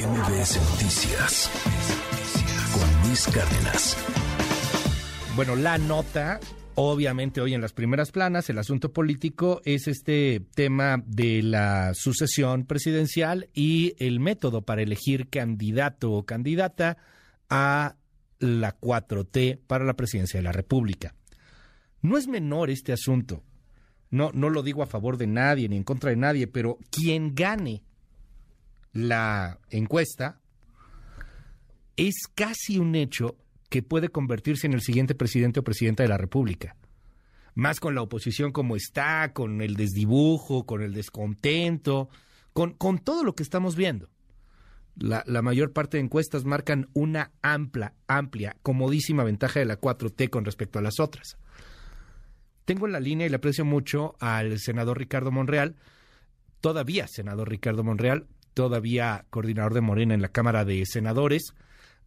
MBS Noticias con Luis Cárdenas. Bueno, la nota, obviamente hoy en las primeras planas, el asunto político es este tema de la sucesión presidencial y el método para elegir candidato o candidata a la 4T para la presidencia de la República. No es menor este asunto. No, no lo digo a favor de nadie ni en contra de nadie, pero quien gane la encuesta, es casi un hecho que puede convertirse en el siguiente presidente o presidenta de la República. Más con la oposición como está, con el desdibujo, con el descontento, con, con todo lo que estamos viendo. La, la, mayor parte de encuestas marcan una amplia, amplia, comodísima ventaja de la 4T con respecto a las otras. Tengo en la línea y le aprecio mucho al senador Ricardo Monreal, todavía senador Ricardo Monreal, todavía coordinador de Morena en la Cámara de Senadores,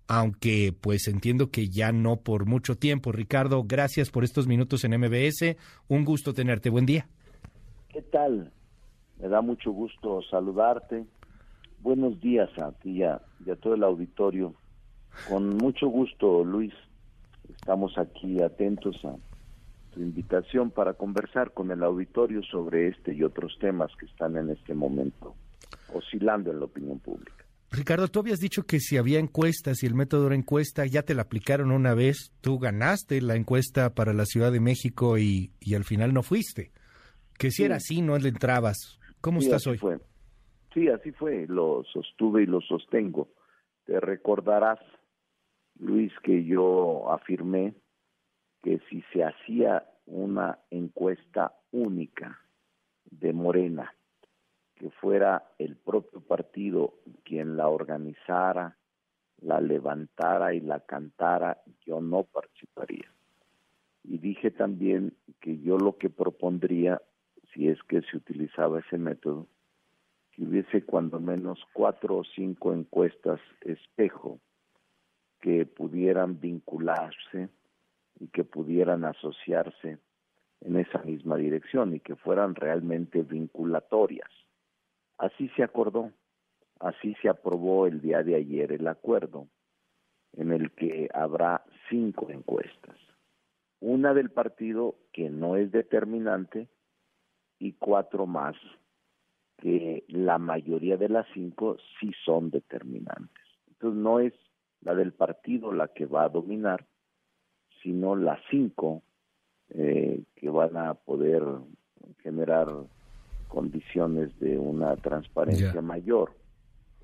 aunque pues entiendo que ya no por mucho tiempo. Ricardo, gracias por estos minutos en MBS. Un gusto tenerte. Buen día. ¿Qué tal? Me da mucho gusto saludarte. Buenos días a ti y a, a todo el auditorio. Con mucho gusto, Luis. Estamos aquí atentos a tu invitación para conversar con el auditorio sobre este y otros temas que están en este momento oscilando en la opinión pública. Ricardo, tú habías dicho que si había encuestas y el método era encuesta, ya te la aplicaron una vez, tú ganaste la encuesta para la Ciudad de México y, y al final no fuiste. Que si sí. era así, no le entrabas. ¿Cómo sí, estás hoy? Fue. Sí, así fue, lo sostuve y lo sostengo. Te recordarás, Luis, que yo afirmé que si se hacía una encuesta única de Morena, que fuera el propio partido quien la organizara, la levantara y la cantara, yo no participaría. Y dije también que yo lo que propondría, si es que se utilizaba ese método, que hubiese cuando menos cuatro o cinco encuestas espejo que pudieran vincularse y que pudieran asociarse en esa misma dirección y que fueran realmente vinculatorias. Así se acordó, así se aprobó el día de ayer el acuerdo, en el que habrá cinco encuestas. Una del partido que no es determinante y cuatro más que la mayoría de las cinco sí son determinantes. Entonces no es la del partido la que va a dominar, sino las cinco eh, que van a poder generar condiciones de una transparencia Ya. mayor.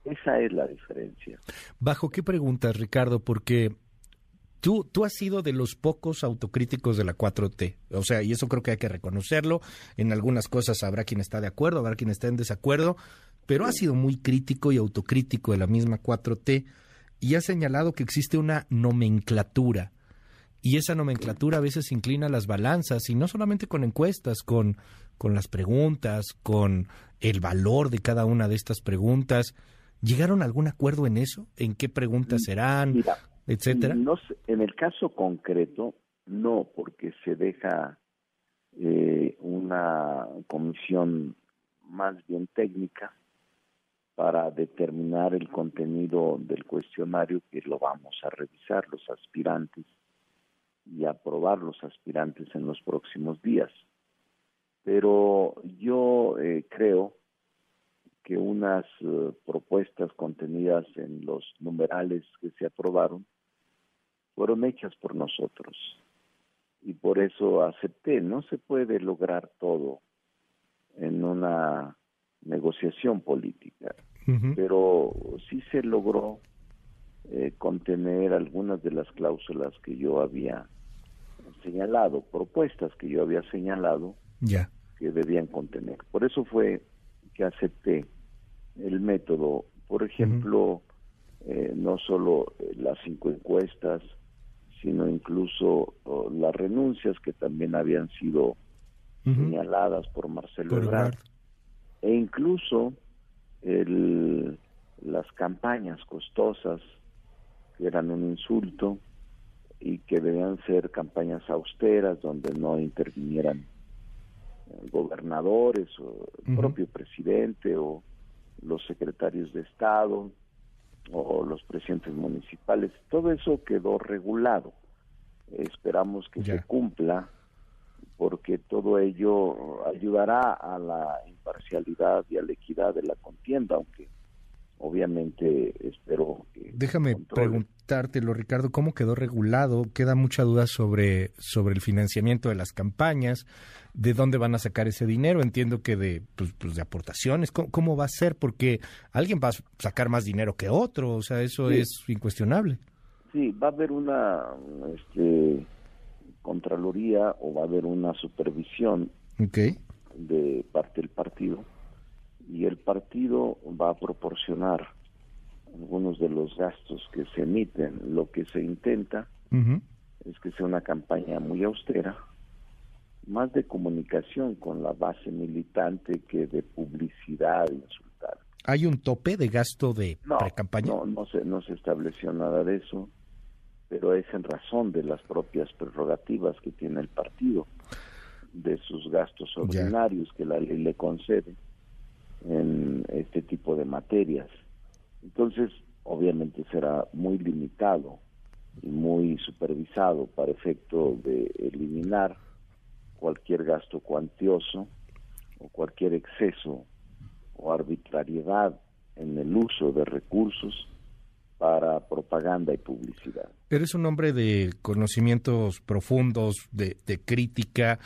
Esa es la diferencia. ¿Bajo qué preguntas, Ricardo? Porque tú, tú has sido de los pocos autocríticos de la 4T. O sea, y eso creo que hay que reconocerlo. En algunas cosas habrá quien está de acuerdo, habrá quien está en desacuerdo, pero has sido muy crítico y autocrítico de la misma 4T y has señalado que existe una nomenclatura. Y esa nomenclatura a veces inclina las balanzas, y no solamente con encuestas, con, con las preguntas, con el valor de cada una de estas preguntas. ¿Llegaron a algún acuerdo en eso? ¿En qué preguntas serán? Mira, etcétera. No, en el caso concreto, no, porque se deja eh, una comisión más bien técnica para determinar el contenido del cuestionario que lo vamos a revisar los aspirantes y aprobar los aspirantes en los próximos días. Pero yo eh, creo que unas uh, propuestas contenidas en los numerales que se aprobaron fueron hechas por nosotros y por eso acepté. No se puede lograr todo en una negociación política, uh -huh. pero sí se logró eh, contener algunas de las cláusulas que yo había señalado, propuestas que yo había señalado yeah. que debían contener. Por eso fue que acepté el método, por ejemplo, uh -huh. eh, no solo las cinco encuestas, sino incluso oh, las renuncias que también habían sido uh -huh. señaladas por Marcelo por Ebrard, e incluso el, las campañas costosas que eran un insulto y que debían ser campañas austeras donde no intervinieran gobernadores o el uh -huh. propio presidente o los secretarios de Estado o los presidentes municipales. Todo eso quedó regulado. Esperamos que se cumpla porque todo ello ayudará a la imparcialidad y a la equidad de la contienda, aunque obviamente espero que... Déjame preguntártelo, Ricardo, ¿cómo quedó regulado? Queda mucha duda sobre, sobre el financiamiento de las campañas, de dónde van a sacar ese dinero, entiendo que de, pues, pues de aportaciones, ¿Cómo, va a ser? Porque alguien va a sacar más dinero que otro, o sea, eso es incuestionable. Sí, va a haber una este, contraloría o va a haber una supervisión de parte del partido y el partido va a proporcionar algunos de los gastos que se emiten. Lo que se intenta es que sea una campaña muy austera, más de comunicación con la base militante que de publicidad insultar. ¿Hay un tope de gasto de pre-campaña? No, no se, no se estableció nada de eso, pero es en razón de las propias prerrogativas que tiene el partido, de sus gastos ordinarios que la ley le concede en este tipo de materias. Entonces, obviamente será muy limitado y muy supervisado para efecto de eliminar cualquier gasto cuantioso o cualquier exceso o arbitrariedad en el uso de recursos para propaganda y publicidad. Eres un hombre de conocimientos profundos, de, crítica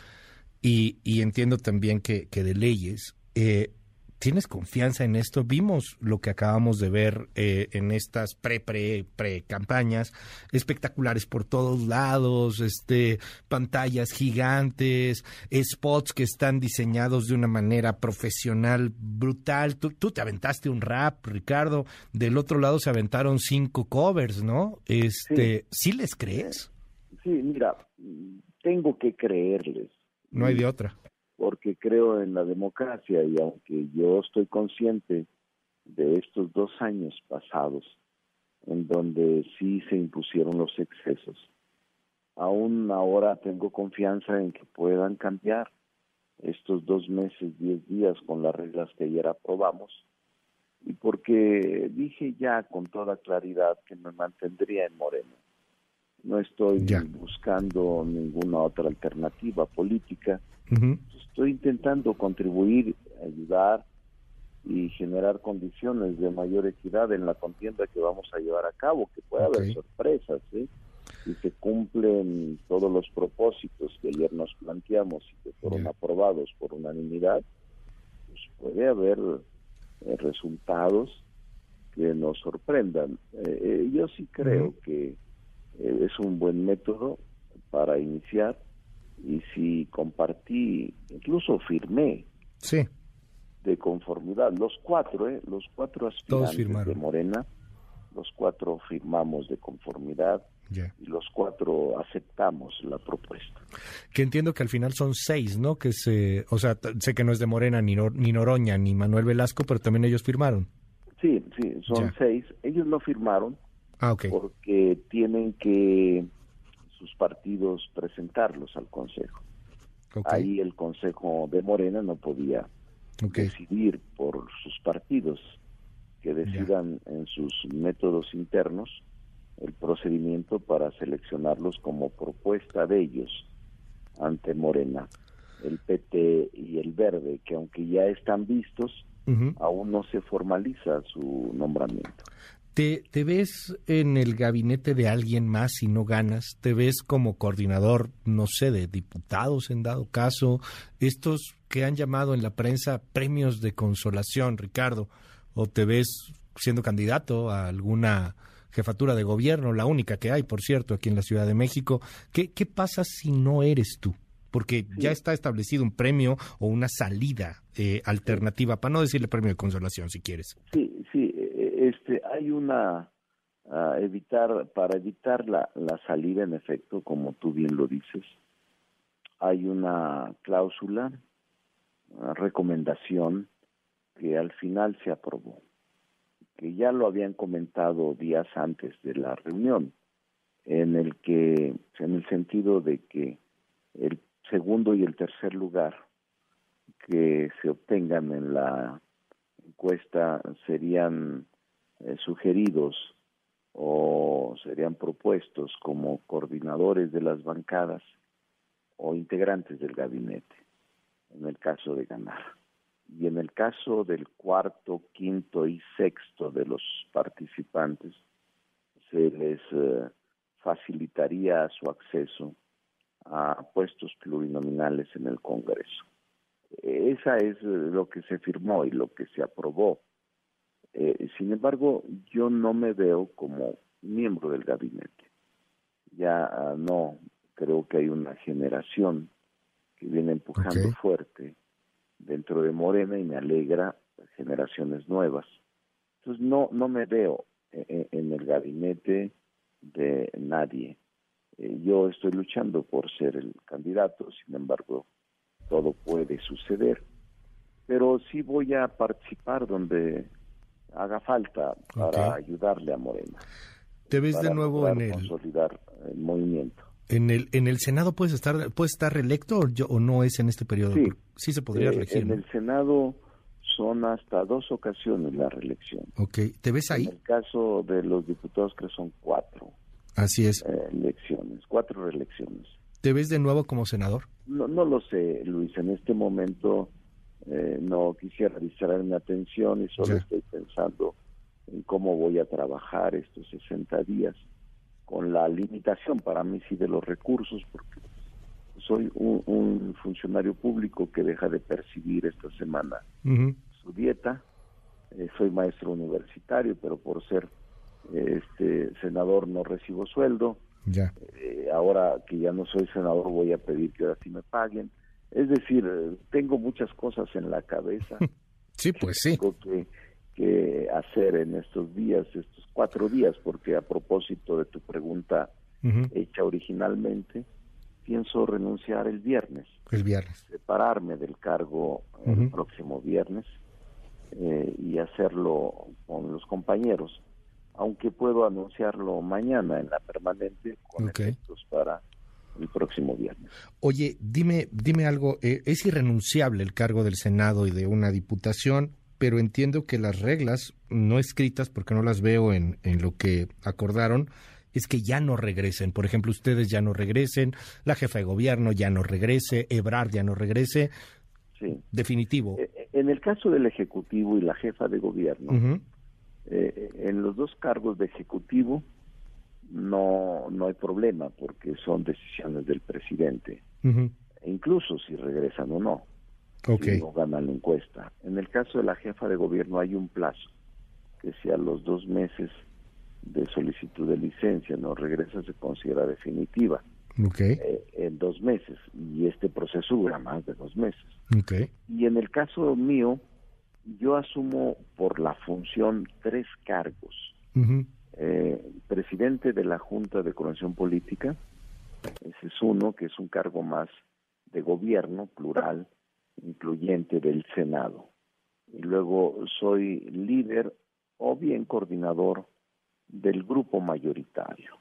y, entiendo también que, de leyes. Eh, ¿Tienes confianza en esto? Vimos lo que acabamos de ver eh, en estas pre pre pre campañas espectaculares por todos lados, este pantallas gigantes, spots que están diseñados de una manera profesional brutal. Tú, te aventaste un rap, Ricardo. Del otro lado se aventaron cinco covers, ¿no? Este, ¿sí, les crees? Sí, mira, tengo que creerles. No hay de otra porque creo en la democracia y aunque yo estoy consciente de estos dos años pasados en donde sí se impusieron los excesos, aún ahora tengo confianza en que puedan cambiar estos dos meses, diez días con las reglas que ayer aprobamos y porque dije ya con toda claridad que me mantendría en Moreno. No estoy buscando ninguna otra alternativa política. Estoy intentando contribuir, ayudar y generar condiciones de mayor equidad en la contienda que vamos a llevar a cabo, que puede haber sorpresas, ¿eh? si se cumplen todos los propósitos que ayer nos planteamos y que fueron aprobados por unanimidad, pues puede haber eh, resultados que nos sorprendan. Eh, eh, yo sí creo que es un buen método para iniciar y si compartí, incluso firmé sí. de conformidad, los cuatro, ¿eh? los cuatro aspirantes de Morena, los cuatro firmamos de conformidad y los cuatro aceptamos la propuesta. Que entiendo que al final son seis, ¿no? Que se, o sea, sé que no es de Morena ni, ni Noroña ni Manuel Velasco, pero también ellos firmaron. Sí, sí, son seis. Ellos no firmaron ah, porque tienen que sus partidos presentarlos al Consejo. Ahí el Consejo de Morena no podía decidir por sus partidos que decidan en sus métodos internos el procedimiento para seleccionarlos como propuesta de ellos ante Morena, el PT y el Verde, que aunque ya están vistos, aún no se formaliza su nombramiento. ¿Te, ¿Te, ves en el gabinete de alguien más si no ganas? ¿Te ves como coordinador, no sé, de diputados en dado caso? Estos que han llamado en la prensa premios de consolación, Ricardo, ¿o te ves siendo candidato a alguna jefatura de gobierno, la única que hay, por cierto, aquí en la Ciudad de México? ¿Qué, qué pasa si no eres tú? Porque ya está establecido un premio o una salida eh, alternativa, para no decirle premio de consolación, si quieres. Sí, sí, este, hay una evitar para evitar la, la salida en efecto, como tú bien lo dices, hay una cláusula, recomendación que al final se aprobó, que ya lo habían comentado días antes de la reunión, en el que, en el sentido de que el segundo y el tercer lugar que se obtengan en la encuesta serían eh, sugeridos o serían propuestos como coordinadores de las bancadas o integrantes del gabinete, en el caso de ganar. Y en el caso del cuarto, quinto y sexto de los participantes, se les eh, facilitaría su acceso a puestos plurinominales en el Congreso. Esa es lo que se firmó y lo que se aprobó. Eh, sin embargo, yo no me veo como miembro del gabinete. Ya ah, no, creo que hay una generación que viene empujando fuerte dentro de Morena y me alegra generaciones nuevas. Entonces no, no me veo eh, eh, en el gabinete de nadie. Eh, yo estoy luchando por ser el candidato, sin embargo, todo puede suceder, pero sí voy a participar donde haga falta para ayudarle a Morena. Te ves de nuevo en el consolidar el movimiento. En el en el Senado puedes estar puedes estar reelecto o, no es en este periodo. Sí, sí se podría eh, reelegir. En el Senado son hasta dos ocasiones la reelección. Ok, ¿te ves ahí? En el caso de los diputados que son cuatro. Así es. Eh, elecciones, cuatro reelecciones. ¿Te ves de nuevo como senador? No, no lo sé, Luis. En este momento eh, no quisiera distraer mi atención y solo estoy pensando en cómo voy a trabajar estos 60 días con la limitación para mí sí de los recursos, porque soy un, funcionario público que deja de percibir esta semana su dieta. Eh, soy maestro universitario, pero por ser este senador no recibo sueldo. Ya. Eh, ahora que ya no soy senador voy a pedir que ahora sí me paguen. Es decir, tengo muchas cosas en la cabeza. sí, pues sí. Tengo que, que hacer en estos días, estos cuatro días, porque a propósito de tu pregunta hecha originalmente, pienso renunciar el viernes. El viernes. Separarme del cargo el próximo viernes eh, y hacerlo con los compañeros aunque puedo anunciarlo mañana en la permanente con efectos para el próximo viernes. Oye, dime, dime algo, eh, es irrenunciable el cargo del Senado y de una diputación, pero entiendo que las reglas no escritas, porque no las veo en, en lo que acordaron, es que ya no regresen. Por ejemplo, ustedes ya no regresen, la jefa de gobierno ya no regrese, Ebrard ya no regrese. Sí. Definitivo. Eh, eh, en el caso del Ejecutivo y la jefa de gobierno, eh, en los dos cargos de ejecutivo no, no hay problema porque son decisiones del presidente, e incluso si regresan o no, si no ganan la encuesta. En el caso de la jefa de gobierno hay un plazo, que si a los dos meses de solicitud de licencia no regresa se considera definitiva. Eh, en dos meses y este proceso dura más de dos meses. Y en el caso mío, yo asumo por la función tres cargos. Presidente de la Junta de Coordinación Política, ese es uno, que es un cargo más de gobierno plural, incluyente del Senado. Y luego soy líder o bien coordinador del grupo mayoritario,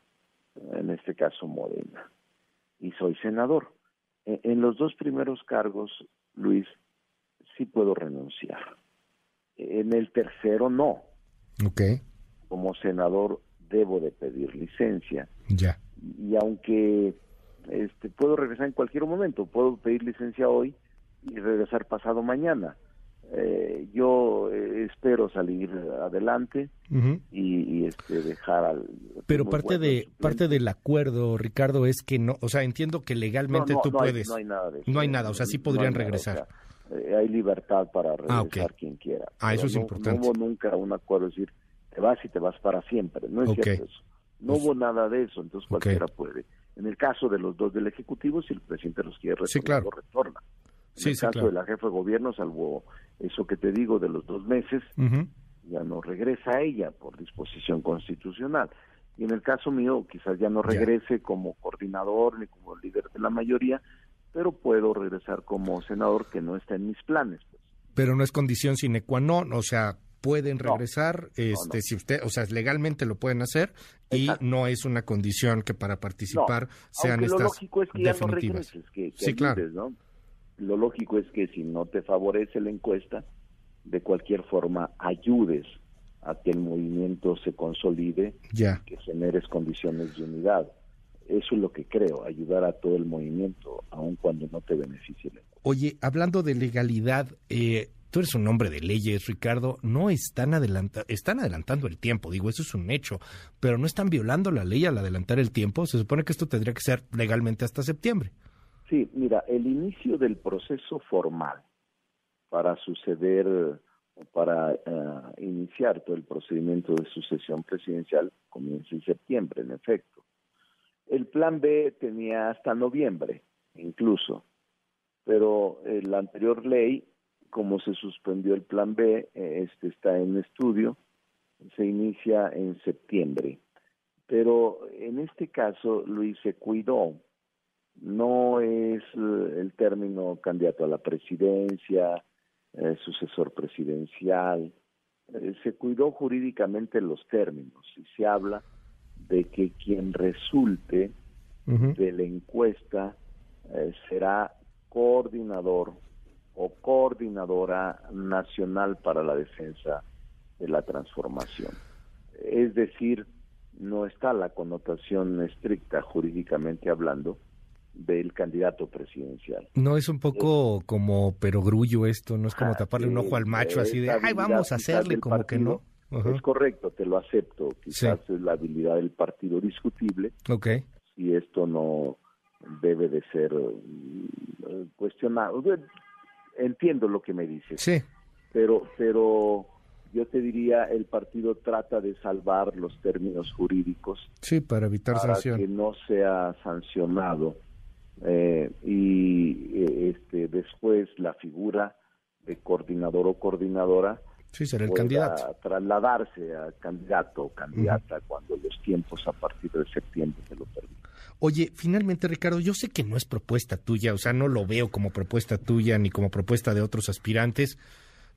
en este caso Morena. Y soy senador. E, en los dos primeros cargos, Luis, sí puedo renunciar. En el tercero no. Ok. Como senador debo de pedir licencia. Ya. Y aunque este, puedo regresar en cualquier momento, puedo pedir licencia hoy y regresar pasado mañana. Eh, yo eh, espero salir adelante y, este, dejar al pero parte de parte del acuerdo Ricardo es que no o sea entiendo que legalmente tú puedes no hay nada de no hay nada o sea sí podrían regresar eh, hay libertad para ah, regresar quien quiera. Ah, eso es importante. No hubo nunca un acuerdo de decir, te vas y te vas para siempre. No es cierto eso. No pues hubo nada de eso, entonces cualquiera puede. En el caso de los dos del Ejecutivo, si el presidente los quiere retornar, lo retorna. En el caso de la jefa de gobierno, salvo eso que te digo de los dos meses, ya no regresa a ella por disposición constitucional. Y en el caso mío, quizás ya no regrese como coordinador ni como líder de la mayoría, pero puedo regresar como senador que no está en mis planes. Pues. Pero no es condición sine qua non, o sea, pueden regresar, este, si usted, o sea, legalmente lo pueden hacer y no es una condición que para participar sean estas lo lógico es que Ya no regreses, que, sí, claro. ¿no? Lo lógico es que si no te favorece la encuesta, de cualquier forma ayudes a que el movimiento se consolide, ya. que generes condiciones de unidad. Eso es lo que creo, ayudar a todo el movimiento, aun cuando no te beneficie. Oye, hablando de legalidad, eh, tú eres un hombre de leyes, Ricardo, no están, adelanta están adelantando el tiempo, digo, eso es un hecho, pero no están violando la ley al adelantar el tiempo, se supone que esto tendría que ser legalmente hasta septiembre. Sí, mira, el inicio del proceso formal para suceder para uh, iniciar todo el procedimiento de sucesión presidencial comienza en septiembre, en efecto. El plan B tenía hasta noviembre, incluso, pero la anterior ley, como se suspendió el plan B, este está en estudio, se inicia en septiembre. Pero en este caso, Luis se cuidó. No es el término candidato a la presidencia, eh, sucesor presidencial. Eh, se cuidó jurídicamente los términos y se habla de que quien resulte de la encuesta eh, será coordinador o coordinadora nacional para la defensa de la transformación. Es decir, no está la connotación estricta jurídicamente hablando del candidato presidencial. No es un poco como perogrullo esto, no es como taparle un ojo al macho así de, ay, vamos a hacerle como que no. Es correcto, te lo acepto. Quizás es la habilidad del partido discutible. Ok. Si esto no debe de ser uh, cuestionado. Entiendo lo que me dices. Sí. Pero, pero yo te diría, el partido trata de salvar los términos jurídicos. Sí, para evitar para sanción. que no sea sancionado. Eh, y este después la figura de coordinador o coordinadora Sí, será el candidato. trasladarse a candidato o candidata cuando los tiempos a partir de septiembre se lo permitan. Oye, finalmente, Ricardo, yo sé que no es propuesta tuya, o sea, no lo veo como propuesta tuya ni como propuesta de otros aspirantes,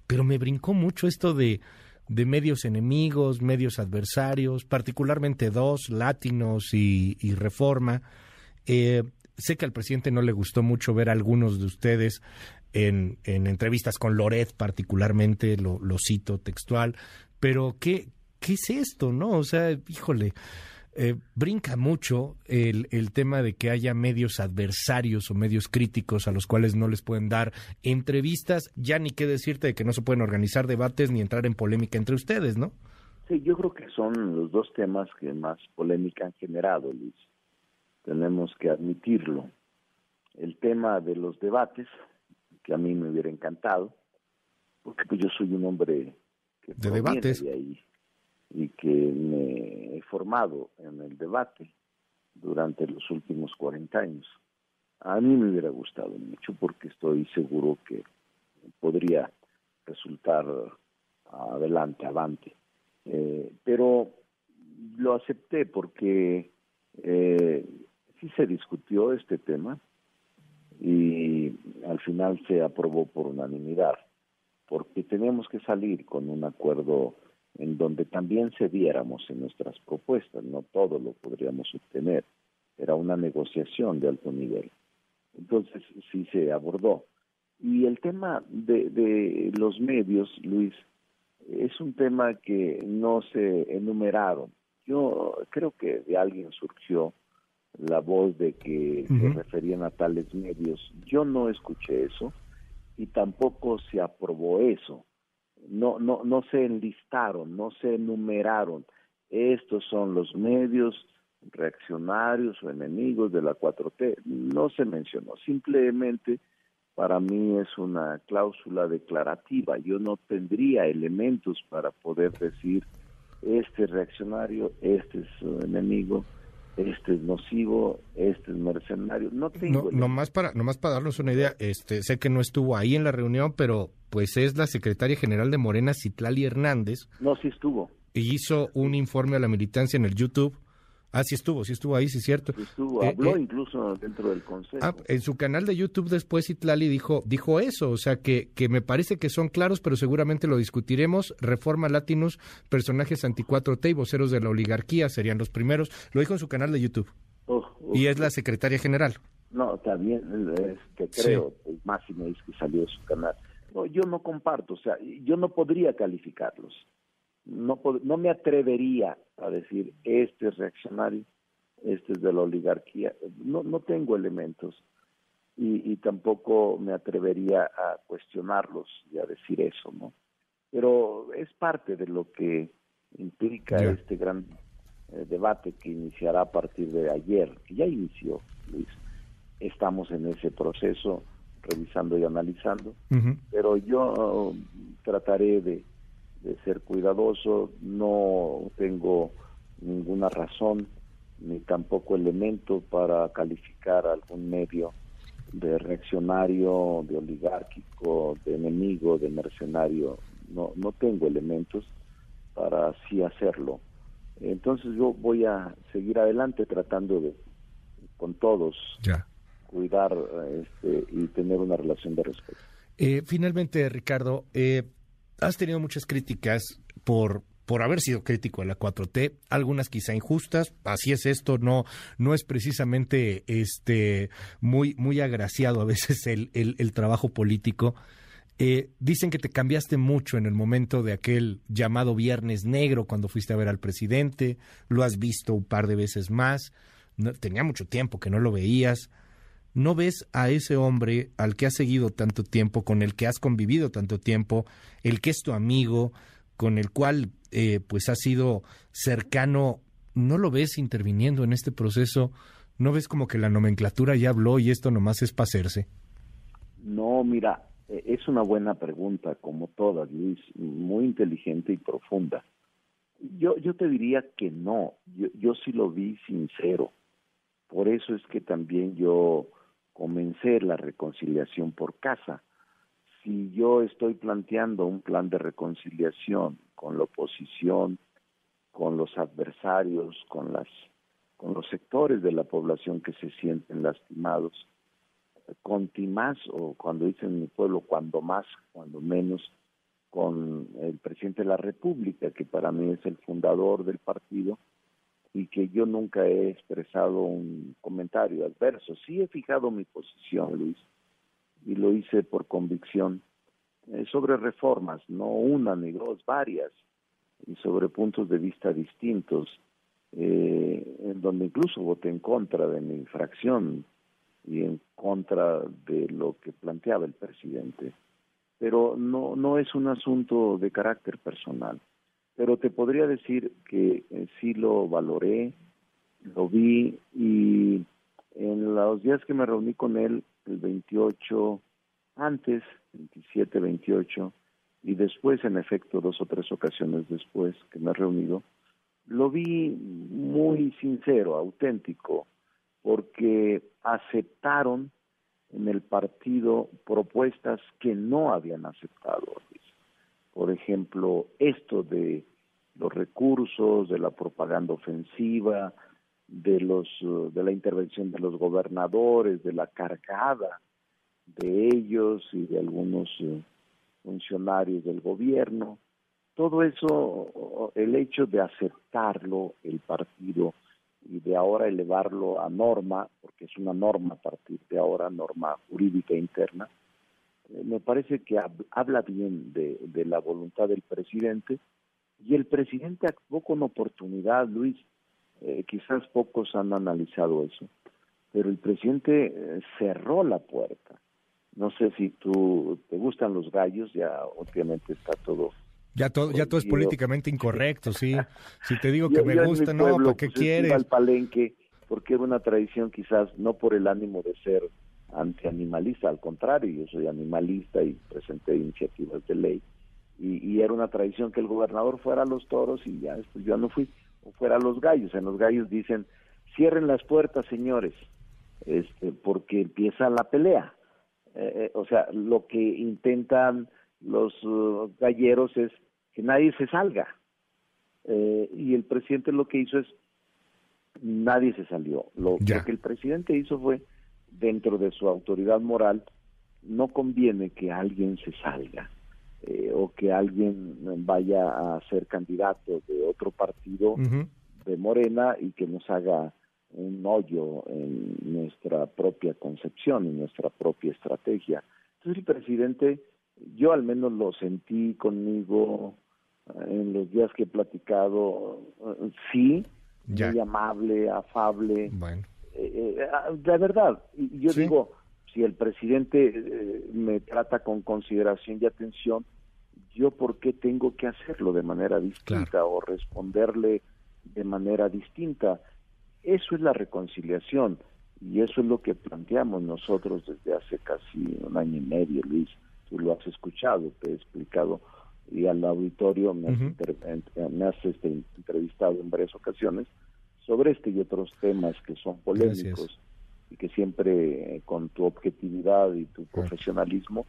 pero me brincó mucho esto de, de medios enemigos, medios adversarios, particularmente dos, Latinos y, y Reforma. Eh, sé que al presidente no le gustó mucho ver a algunos de ustedes en, en entrevistas con Loret particularmente, lo, cito textual, pero ¿qué, ¿qué es esto, no? O sea, híjole, eh, brinca mucho el, el tema de que haya medios adversarios o medios críticos a los cuales no les pueden dar entrevistas, ya ni qué decirte de que no se pueden organizar debates ni entrar en polémica entre ustedes, ¿no? Sí, yo creo que son los dos temas que más polémica han generado, Luis. Tenemos que admitirlo. El tema de los debates, que a mí me hubiera encantado, porque pues yo soy un hombre que de debates de ahí y que me he formado en el debate durante los últimos 40 años. A mí me hubiera gustado mucho porque estoy seguro que podría resultar adelante, avante. Eh, pero lo acepté porque eh, sí se discutió este tema y al final se aprobó por unanimidad, porque tenemos que salir con un acuerdo en donde también cediéramos en nuestras propuestas, no todo lo podríamos obtener, era una negociación de alto nivel. Entonces sí se abordó. Y el tema de, de los medios, Luis, es un tema que no se enumeraron. Yo creo que de alguien surgió la voz de que uh -huh. se referían a tales medios. Yo no escuché eso y tampoco se aprobó eso. No, no, no se enlistaron, no se enumeraron. Estos son los medios reaccionarios o enemigos de la 4T. No se mencionó. Simplemente para mí es una cláusula declarativa. Yo no tendría elementos para poder decir este es reaccionario, este es su enemigo, este es nocivo, este es mercenario. No tengo. No, nomás para, nomás para darnos una idea, este, sé que no estuvo ahí en la reunión, pero pues es la secretaria general de Morena, Citlali Hernández. No, sí estuvo. Y hizo un informe a la militancia en el YouTube. Ah, sí estuvo, sí estuvo ahí, sí es cierto. Sí estuvo, eh, habló eh, incluso dentro del consejo. Ah, en su canal de YouTube después Citlali dijo, dijo eso, o sea que, que me parece que son claros, pero seguramente lo discutiremos. Reforma Latinos, personajes anti-4T y voceros de la oligarquía serían los primeros. Lo dijo en su canal de YouTube. Oh, oh, y es la secretaria general. No, también es que creo, sí. más si me dice que salió de su canal. No, yo no comparto, o sea, yo no podría calificarlos. No, no me atrevería a decir este es reaccionario, este es de la oligarquía. No, no tengo elementos y, y tampoco me atrevería a cuestionarlos y a decir eso, ¿no? Pero es parte de lo que implica este gran eh, debate que iniciará a partir de ayer, que ya inició, Luis. Estamos en ese proceso, revisando y analizando, pero yo trataré de, de ser cuidadoso, no tengo ninguna razón ni tampoco elemento para calificar algún medio de reaccionario, de oligárquico, de enemigo, de mercenario. No, no tengo elementos para así hacerlo. Entonces yo voy a seguir adelante tratando de, con todos, cuidar este, y tener una relación de respeto. Eh, finalmente, Ricardo, eh, has tenido muchas críticas por por haber sido crítico de la 4T, algunas quizá injustas, así es esto, no, no es precisamente este muy, muy agraciado a veces el, el, trabajo político. Eh, dicen que te cambiaste mucho en el momento de aquel llamado Viernes Negro cuando fuiste a ver al presidente, lo has visto un par de veces más, tenía mucho tiempo que no lo veías. ¿No ves a ese hombre al que has seguido tanto tiempo, con el que has convivido tanto tiempo, el que es tu amigo, con el cual eh, pues ha sido cercano, ¿no lo ves interviniendo en este proceso? ¿No ves como que la nomenclatura ya habló y esto nomás es pasearse? No, mira, eh, es una buena pregunta, como todas, Luis, muy inteligente y profunda. Yo, yo te diría que no, yo, yo sí lo vi sincero. Por eso es que también yo comencé la reconciliación por casa. Si yo estoy planteando un plan de reconciliación con la oposición, con los adversarios, con los sectores de la población que se sienten lastimados, con más o cuando dicen en mi pueblo, cuando más, cuando menos, con el presidente de la República, que para mí es el fundador del partido, y que yo nunca he expresado un comentario adverso. Sí he fijado mi posición, Luis, y lo hice por convicción, eh, sobre reformas, no una ni dos, varias, y sobre puntos de vista distintos, eh, en donde incluso voté en contra de mi fracción y en contra de lo que planteaba el presidente. Pero no, no es un asunto de carácter personal. Pero te podría decir que eh, sí lo valoré, lo vi y en los días que me reuní con él el 28, antes, 27, 28, y después, en efecto, dos o tres ocasiones después que me he reunido, lo vi muy sincero, auténtico, porque aceptaron en el partido propuestas que no habían aceptado. Por ejemplo, esto de los recursos, de la propaganda ofensiva, de los de la intervención de los gobernadores, de la cargada de ellos y de algunos eh, funcionarios del gobierno. Todo eso, el hecho de aceptarlo el partido y de ahora elevarlo a norma, porque es una norma a partir de ahora, norma jurídica interna, eh, me parece que habla bien de, de, la voluntad del presidente y el presidente actuó con oportunidad, Luis, eh, quizás pocos han analizado eso, pero el presidente cerró la puerta no sé si tú te gustan los gallos, ya obviamente está todo. Ya todo, ya todo es políticamente incorrecto, sí. Si te digo que me gusta, no, ¿para qué pues, quieres? al palenque porque era una tradición quizás no por el ánimo de ser antianimalista, al contrario, yo soy animalista y presenté iniciativas de ley. Y, y, era una tradición que el gobernador fuera a los toros y ya después yo no fui, o fuera a los gallos. En los gallos dicen, cierren las puertas, señores, este, porque empieza la pelea. Eh, eh, o sea, lo que intentan los uh, galleros es que nadie se salga. Eh, y el presidente lo que hizo es, nadie se salió. Lo, que el presidente hizo fue, dentro de su autoridad moral, no conviene que alguien se salga o que alguien vaya a ser candidato de otro partido de Morena y que nos haga un hoyo en nuestra propia concepción, en nuestra propia estrategia. Entonces el presidente, yo al menos lo sentí conmigo en los días que he platicado, eh, sí, muy amable, afable. Bueno. Eh, eh, de verdad, yo digo, si el presidente me trata con consideración y atención, yo por qué tengo que hacerlo de manera distinta o responderle de manera distinta. Eso es la reconciliación y eso es lo que planteamos nosotros desde hace casi un año y medio, Luis. Tú lo has escuchado, te he explicado y al auditorio me has, este, entrevistado en varias ocasiones sobre este y otros temas que son polémicos y que siempre eh, con tu objetividad y tu profesionalismo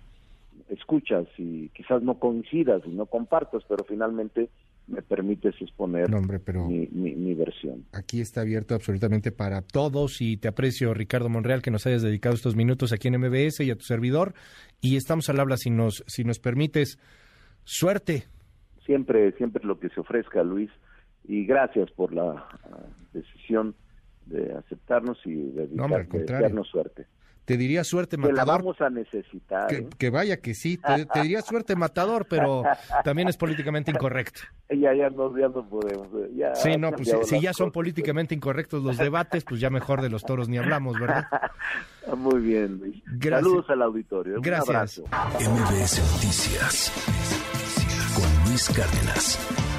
escuchas y quizás no coincidas y no compartas, pero finalmente me permites exponer mi, mi, versión. Aquí está abierto absolutamente para todos y te aprecio, Ricardo Monreal, que nos hayas dedicado estos minutos aquí en MBS y a tu servidor. Y estamos al habla si nos, si nos permites. Suerte. Siempre, siempre lo que se ofrezca, Luis. Y gracias por la decisión de aceptarnos y de, darnos suerte. Te diría suerte matador. Que la vamos a necesitar. Que, ¿eh? vaya que sí, te, diría suerte matador, pero también es políticamente incorrecto. Ya, ya, no, ya no podemos. Eh, sí, no, pues si, ya son políticamente incorrectos los debates, pues ya mejor de los toros ni hablamos, ¿verdad? Muy bien, Luis. Saludos al auditorio. Gracias. MBS Noticias con Luis Cárdenas.